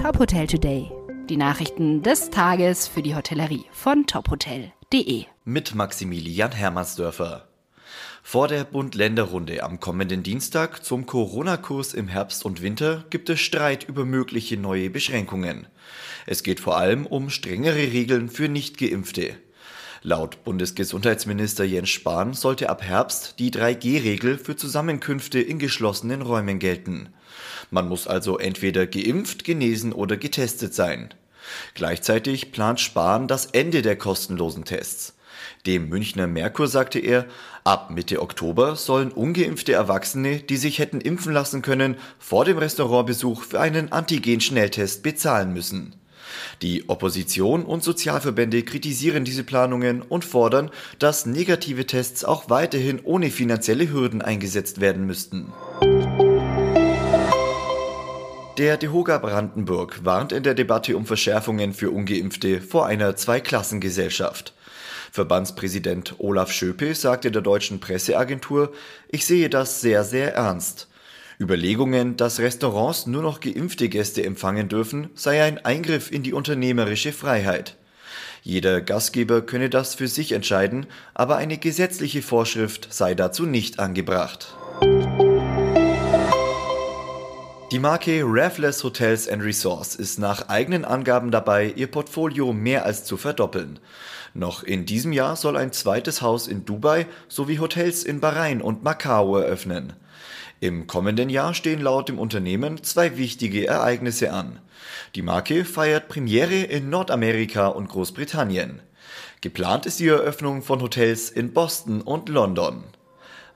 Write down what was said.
Top Hotel Today. Die Nachrichten des Tages für die Hotellerie von tophotel.de. Mit Maximilian Hermannsdörfer. Vor der Bund-Länder-Runde am kommenden Dienstag zum Corona-Kurs im Herbst und Winter gibt es Streit über mögliche neue Beschränkungen. Es geht vor allem um strengere Regeln für Nicht-Geimpfte. Laut Bundesgesundheitsminister Jens Spahn sollte ab Herbst die 3G-Regel für Zusammenkünfte in geschlossenen Räumen gelten. Man muss also entweder geimpft, genesen oder getestet sein. Gleichzeitig plant Spahn das Ende der kostenlosen Tests. Dem Münchner Merkur sagte er, ab Mitte Oktober sollen ungeimpfte Erwachsene, die sich hätten impfen lassen können, vor dem Restaurantbesuch für einen Antigen-Schnelltest bezahlen müssen. Die Opposition und Sozialverbände kritisieren diese Planungen und fordern, dass negative Tests auch weiterhin ohne finanzielle Hürden eingesetzt werden müssten. Der DeHoga Brandenburg warnt in der Debatte um Verschärfungen für ungeimpfte vor einer Zweiklassengesellschaft. Verbandspräsident Olaf Schöpe sagte der deutschen Presseagentur, ich sehe das sehr, sehr ernst. Überlegungen, dass Restaurants nur noch geimpfte Gäste empfangen dürfen, sei ein Eingriff in die unternehmerische Freiheit. Jeder Gastgeber könne das für sich entscheiden, aber eine gesetzliche Vorschrift sei dazu nicht angebracht. Die Marke Raveless Hotels and Resorts ist nach eigenen Angaben dabei, ihr Portfolio mehr als zu verdoppeln. Noch in diesem Jahr soll ein zweites Haus in Dubai sowie Hotels in Bahrain und Macau eröffnen. Im kommenden Jahr stehen laut dem Unternehmen zwei wichtige Ereignisse an. Die Marke feiert Premiere in Nordamerika und Großbritannien. Geplant ist die Eröffnung von Hotels in Boston und London.